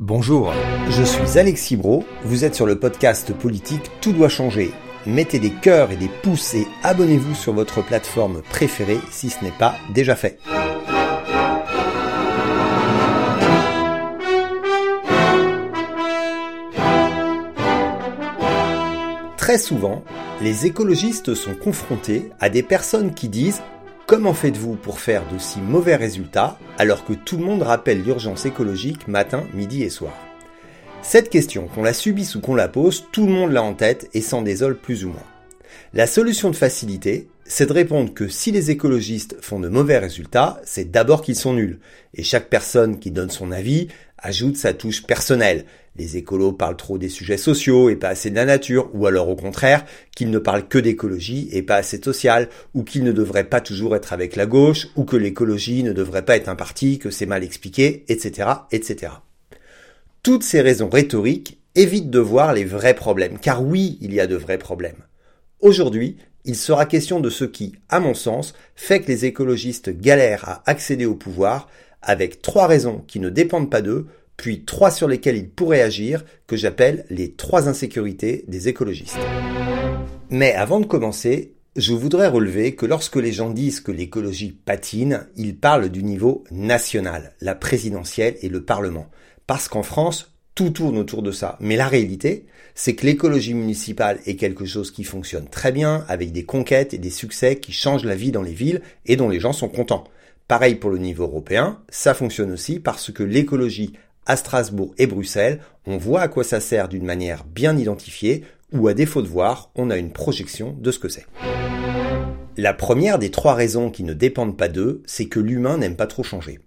Bonjour, je suis Alexis Bro, vous êtes sur le podcast politique Tout doit changer. Mettez des cœurs et des pouces et abonnez-vous sur votre plateforme préférée si ce n'est pas déjà fait. Très souvent, les écologistes sont confrontés à des personnes qui disent Comment faites-vous pour faire de si mauvais résultats alors que tout le monde rappelle l'urgence écologique matin, midi et soir? Cette question, qu'on la subisse ou qu'on la pose, tout le monde l'a en tête et s'en désole plus ou moins. La solution de facilité, c'est de répondre que si les écologistes font de mauvais résultats, c'est d'abord qu'ils sont nuls. Et chaque personne qui donne son avis ajoute sa touche personnelle. Les écolos parlent trop des sujets sociaux et pas assez de la nature, ou alors au contraire, qu'ils ne parlent que d'écologie et pas assez de social, ou qu'ils ne devraient pas toujours être avec la gauche, ou que l'écologie ne devrait pas être un parti, que c'est mal expliqué, etc., etc. Toutes ces raisons rhétoriques évitent de voir les vrais problèmes, car oui, il y a de vrais problèmes. Aujourd'hui, il sera question de ce qui, à mon sens, fait que les écologistes galèrent à accéder au pouvoir, avec trois raisons qui ne dépendent pas d'eux, puis trois sur lesquelles ils pourraient agir, que j'appelle les trois insécurités des écologistes. Mais avant de commencer, je voudrais relever que lorsque les gens disent que l'écologie patine, ils parlent du niveau national, la présidentielle et le Parlement. Parce qu'en France, tout tourne autour de ça. Mais la réalité, c'est que l'écologie municipale est quelque chose qui fonctionne très bien, avec des conquêtes et des succès qui changent la vie dans les villes et dont les gens sont contents. Pareil pour le niveau européen, ça fonctionne aussi parce que l'écologie à Strasbourg et Bruxelles, on voit à quoi ça sert d'une manière bien identifiée, ou à défaut de voir, on a une projection de ce que c'est. La première des trois raisons qui ne dépendent pas d'eux, c'est que l'humain n'aime pas trop changer.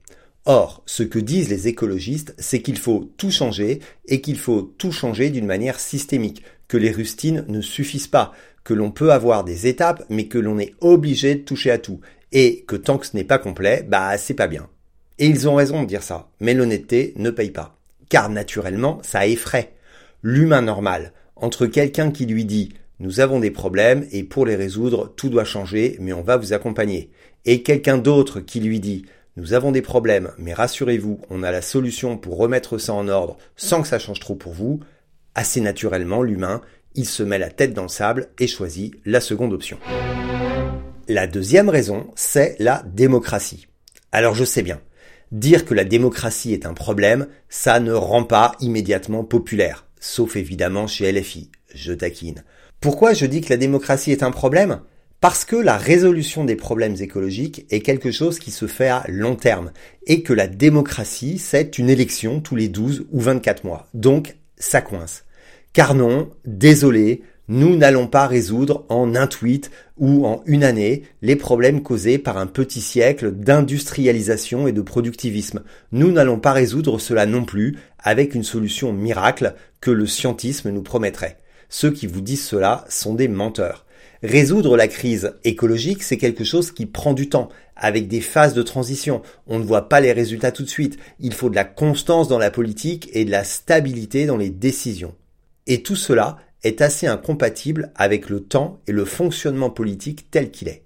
Or, ce que disent les écologistes, c'est qu'il faut tout changer et qu'il faut tout changer d'une manière systémique, que les rustines ne suffisent pas, que l'on peut avoir des étapes mais que l'on est obligé de toucher à tout et que tant que ce n'est pas complet, bah c'est pas bien. Et ils ont raison de dire ça, mais l'honnêteté ne paye pas. Car naturellement, ça effraie. L'humain normal, entre quelqu'un qui lui dit nous avons des problèmes et pour les résoudre, tout doit changer, mais on va vous accompagner. Et quelqu'un d'autre qui lui dit nous avons des problèmes, mais rassurez-vous, on a la solution pour remettre ça en ordre sans que ça change trop pour vous. Assez naturellement, l'humain, il se met la tête dans le sable et choisit la seconde option. La deuxième raison, c'est la démocratie. Alors je sais bien, dire que la démocratie est un problème, ça ne rend pas immédiatement populaire, sauf évidemment chez LFI, je taquine. Pourquoi je dis que la démocratie est un problème? Parce que la résolution des problèmes écologiques est quelque chose qui se fait à long terme, et que la démocratie, c'est une élection tous les 12 ou 24 mois. Donc, ça coince. Car non, désolé, nous n'allons pas résoudre en un tweet ou en une année les problèmes causés par un petit siècle d'industrialisation et de productivisme. Nous n'allons pas résoudre cela non plus avec une solution miracle que le scientisme nous promettrait. Ceux qui vous disent cela sont des menteurs. Résoudre la crise écologique, c'est quelque chose qui prend du temps, avec des phases de transition. On ne voit pas les résultats tout de suite. Il faut de la constance dans la politique et de la stabilité dans les décisions. Et tout cela est assez incompatible avec le temps et le fonctionnement politique tel qu'il est.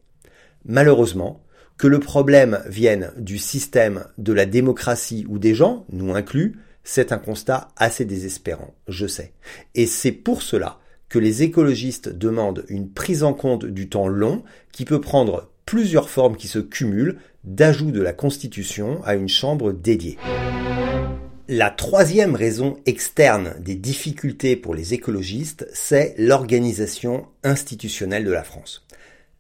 Malheureusement, que le problème vienne du système, de la démocratie ou des gens, nous inclus, c'est un constat assez désespérant, je sais. Et c'est pour cela que les écologistes demandent une prise en compte du temps long qui peut prendre plusieurs formes qui se cumulent d'ajout de la Constitution à une chambre dédiée. La troisième raison externe des difficultés pour les écologistes, c'est l'organisation institutionnelle de la France.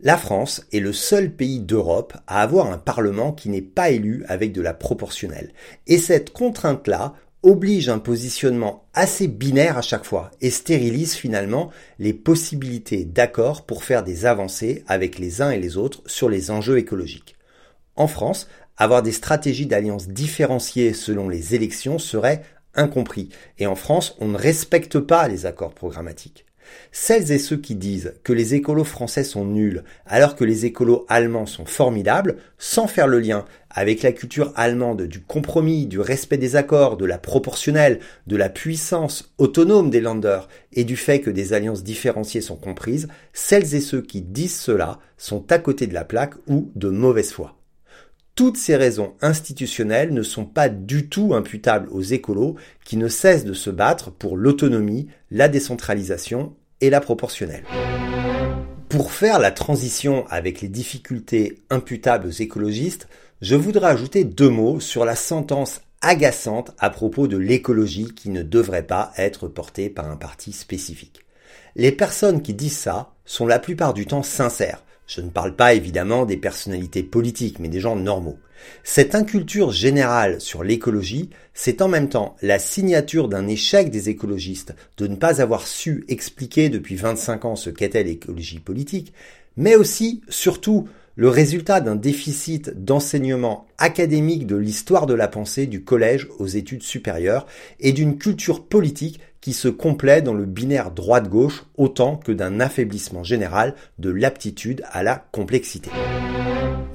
La France est le seul pays d'Europe à avoir un Parlement qui n'est pas élu avec de la proportionnelle. Et cette contrainte-là oblige un positionnement assez binaire à chaque fois et stérilise finalement les possibilités d'accord pour faire des avancées avec les uns et les autres sur les enjeux écologiques. En France, avoir des stratégies d'alliance différenciées selon les élections serait incompris. Et en France, on ne respecte pas les accords programmatiques. Celles et ceux qui disent que les écolos français sont nuls alors que les écolos allemands sont formidables, sans faire le lien avec la culture allemande du compromis, du respect des accords, de la proportionnelle, de la puissance autonome des landers et du fait que des alliances différenciées sont comprises, celles et ceux qui disent cela sont à côté de la plaque ou de mauvaise foi. Toutes ces raisons institutionnelles ne sont pas du tout imputables aux écolos qui ne cessent de se battre pour l'autonomie, la décentralisation et la proportionnelle. Pour faire la transition avec les difficultés imputables aux écologistes, je voudrais ajouter deux mots sur la sentence agaçante à propos de l'écologie qui ne devrait pas être portée par un parti spécifique. Les personnes qui disent ça sont la plupart du temps sincères. Je ne parle pas évidemment des personnalités politiques, mais des gens normaux. Cette inculture générale sur l'écologie, c'est en même temps la signature d'un échec des écologistes de ne pas avoir su expliquer depuis 25 ans ce qu'était l'écologie politique, mais aussi, surtout, le résultat d'un déficit d'enseignement académique de l'histoire de la pensée du collège aux études supérieures et d'une culture politique qui se complaît dans le binaire droite-gauche autant que d'un affaiblissement général de l'aptitude à la complexité.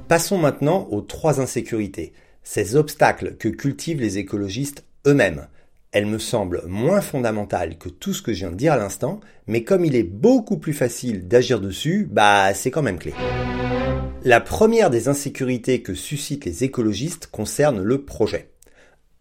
Passons maintenant aux trois insécurités, ces obstacles que cultivent les écologistes eux-mêmes. Elles me semblent moins fondamentales que tout ce que je viens de dire à l'instant, mais comme il est beaucoup plus facile d'agir dessus, bah c'est quand même clé. La première des insécurités que suscitent les écologistes concerne le projet.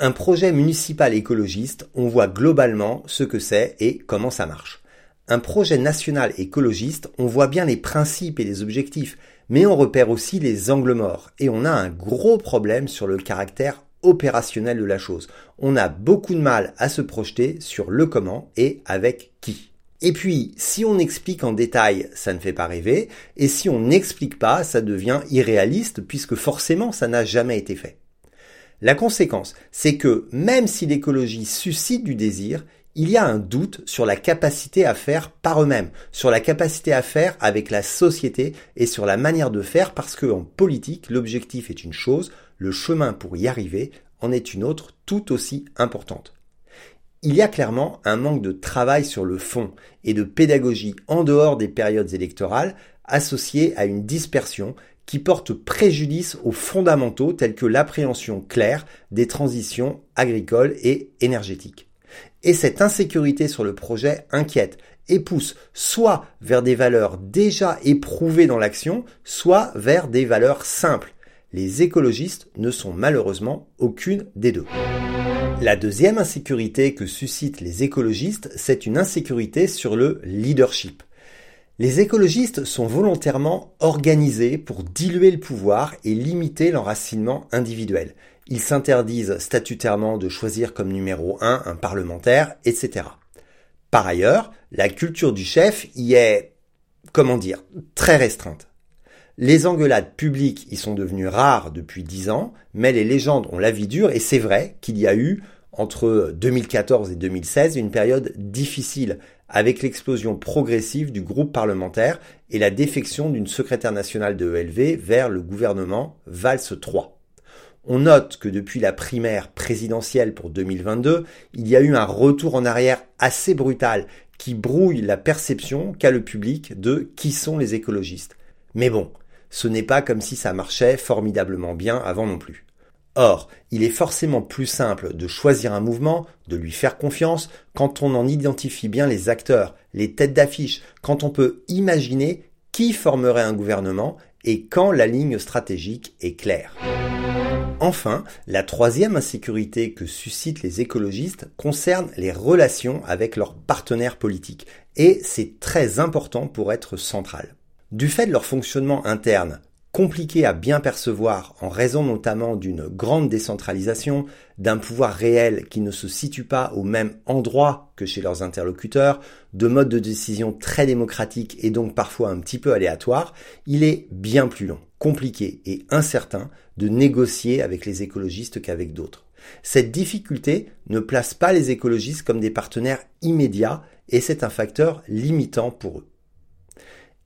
Un projet municipal écologiste, on voit globalement ce que c'est et comment ça marche. Un projet national écologiste, on voit bien les principes et les objectifs, mais on repère aussi les angles morts et on a un gros problème sur le caractère opérationnel de la chose. On a beaucoup de mal à se projeter sur le comment et avec qui. Et puis, si on explique en détail, ça ne fait pas rêver, et si on n'explique pas, ça devient irréaliste, puisque forcément, ça n'a jamais été fait. La conséquence, c'est que même si l'écologie suscite du désir, il y a un doute sur la capacité à faire par eux-mêmes, sur la capacité à faire avec la société et sur la manière de faire parce qu'en politique, l'objectif est une chose, le chemin pour y arriver en est une autre tout aussi importante. Il y a clairement un manque de travail sur le fond et de pédagogie en dehors des périodes électorales associée à une dispersion qui porte préjudice aux fondamentaux tels que l'appréhension claire des transitions agricoles et énergétiques. Et cette insécurité sur le projet inquiète et pousse soit vers des valeurs déjà éprouvées dans l'action, soit vers des valeurs simples. Les écologistes ne sont malheureusement aucune des deux. La deuxième insécurité que suscitent les écologistes, c'est une insécurité sur le leadership. Les écologistes sont volontairement organisés pour diluer le pouvoir et limiter l'enracinement individuel. Ils s'interdisent statutairement de choisir comme numéro un un parlementaire, etc. Par ailleurs, la culture du chef y est, comment dire, très restreinte. Les engueulades publiques y sont devenues rares depuis dix ans, mais les légendes ont la vie dure et c'est vrai qu'il y a eu entre 2014 et 2016 une période difficile avec l'explosion progressive du groupe parlementaire et la défection d'une secrétaire nationale de ELV vers le gouvernement Valls III. On note que depuis la primaire présidentielle pour 2022, il y a eu un retour en arrière assez brutal qui brouille la perception qu'a le public de qui sont les écologistes. Mais bon, ce n'est pas comme si ça marchait formidablement bien avant non plus. Or, il est forcément plus simple de choisir un mouvement, de lui faire confiance, quand on en identifie bien les acteurs, les têtes d'affiche, quand on peut imaginer qui formerait un gouvernement et quand la ligne stratégique est claire. Enfin, la troisième insécurité que suscitent les écologistes concerne les relations avec leurs partenaires politiques, et c'est très important pour être central. Du fait de leur fonctionnement interne, compliqué à bien percevoir en raison notamment d'une grande décentralisation, d'un pouvoir réel qui ne se situe pas au même endroit que chez leurs interlocuteurs, de modes de décision très démocratiques et donc parfois un petit peu aléatoires, il est bien plus long, compliqué et incertain de négocier avec les écologistes qu'avec d'autres. Cette difficulté ne place pas les écologistes comme des partenaires immédiats et c'est un facteur limitant pour eux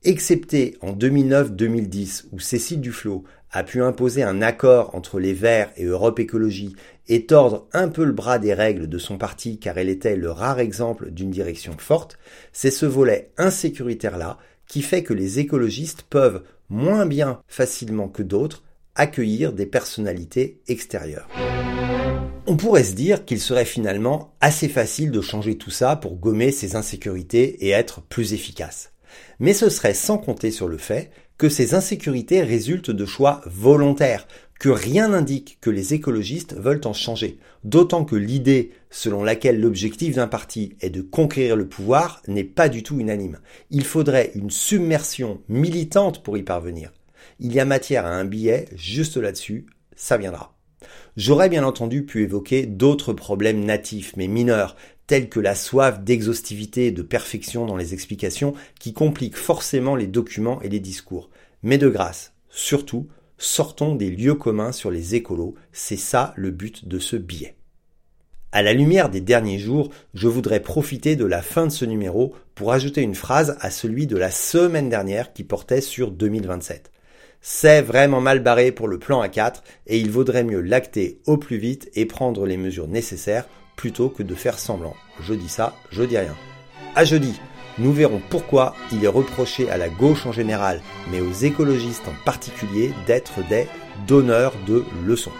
excepté en 2009-2010 où Cécile Duflot a pu imposer un accord entre les Verts et Europe Écologie et tordre un peu le bras des règles de son parti car elle était le rare exemple d'une direction forte, c'est ce volet insécuritaire-là qui fait que les écologistes peuvent moins bien facilement que d'autres accueillir des personnalités extérieures. On pourrait se dire qu'il serait finalement assez facile de changer tout ça pour gommer ces insécurités et être plus efficace mais ce serait sans compter sur le fait que ces insécurités résultent de choix volontaires, que rien n'indique que les écologistes veulent en changer, d'autant que l'idée selon laquelle l'objectif d'un parti est de conquérir le pouvoir n'est pas du tout unanime. Il faudrait une submersion militante pour y parvenir. Il y a matière à un billet juste là-dessus, ça viendra. J'aurais bien entendu pu évoquer d'autres problèmes natifs mais mineurs, tels que la soif d'exhaustivité et de perfection dans les explications qui compliquent forcément les documents et les discours. Mais de grâce, surtout, sortons des lieux communs sur les écolos, c'est ça le but de ce billet. À la lumière des derniers jours, je voudrais profiter de la fin de ce numéro pour ajouter une phrase à celui de la semaine dernière qui portait sur 2027. C'est vraiment mal barré pour le plan A4 et il vaudrait mieux l'acter au plus vite et prendre les mesures nécessaires plutôt que de faire semblant. Je dis ça, je dis rien. À jeudi, nous verrons pourquoi il est reproché à la gauche en général, mais aux écologistes en particulier, d'être des donneurs de leçons.